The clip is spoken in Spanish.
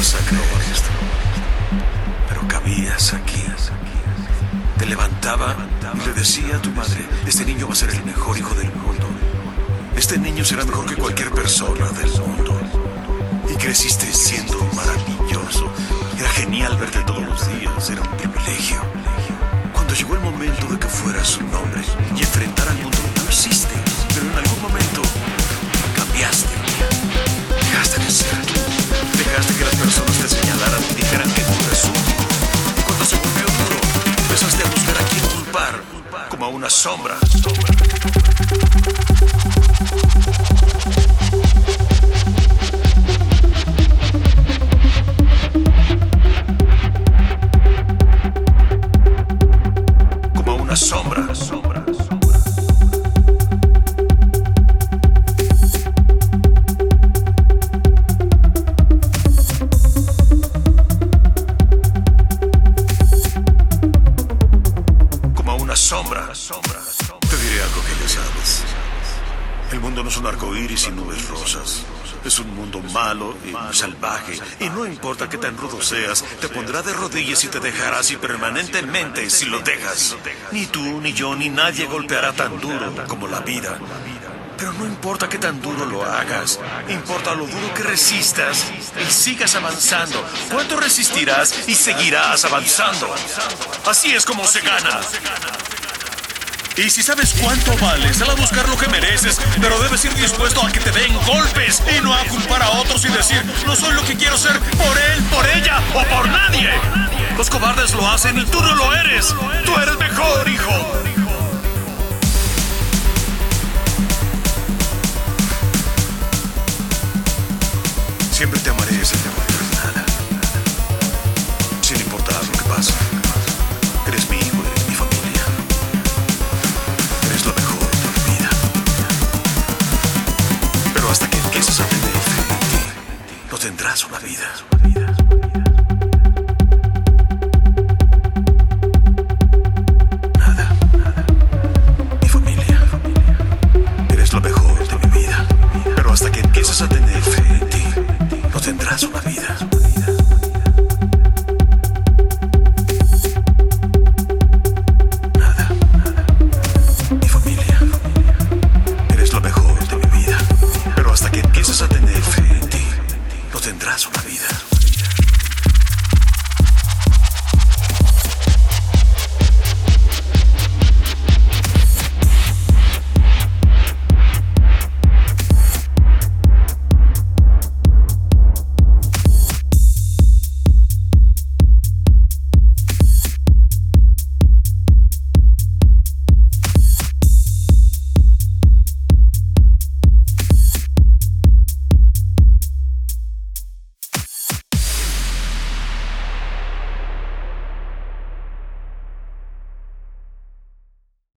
vas pero cabías aquí. Te levantaba y le decía a tu madre, este niño va a ser el mejor hijo del mundo. Este niño será mejor que cualquier persona del mundo. Y creciste siendo maravilloso. Era genial verte todos los días, era un privilegio. Cuando llegó el momento de que fueras un hombre y enfrentar al mundo, una sombra. Como Te diré algo que ya sabes. El mundo no es un arco iris y nubes rosas. Es un mundo malo y salvaje. Y no importa qué tan rudo seas, te pondrá de rodillas y te dejará así permanentemente si lo dejas. Ni tú, ni yo, ni nadie golpeará tan duro como la vida. Pero no importa qué tan duro lo hagas, importa lo duro que resistas y sigas avanzando. ¿Cuánto resistirás y seguirás avanzando? Así es como se gana. Y si sabes cuánto vales, sal a buscar lo que mereces, pero debes ir dispuesto a que te den golpes y no a culpar a otros y decir, no soy lo que quiero ser por él, por ella o por nadie. Los cobardes lo hacen y tú no lo eres. Tú eres mejor, hijo. Tendrás una vida. Nada. Mi familia. Eres lo mejor de mi vida. Pero hasta que empieces a tener fe en ti, no tendrás una vida. abrazo, Fabián.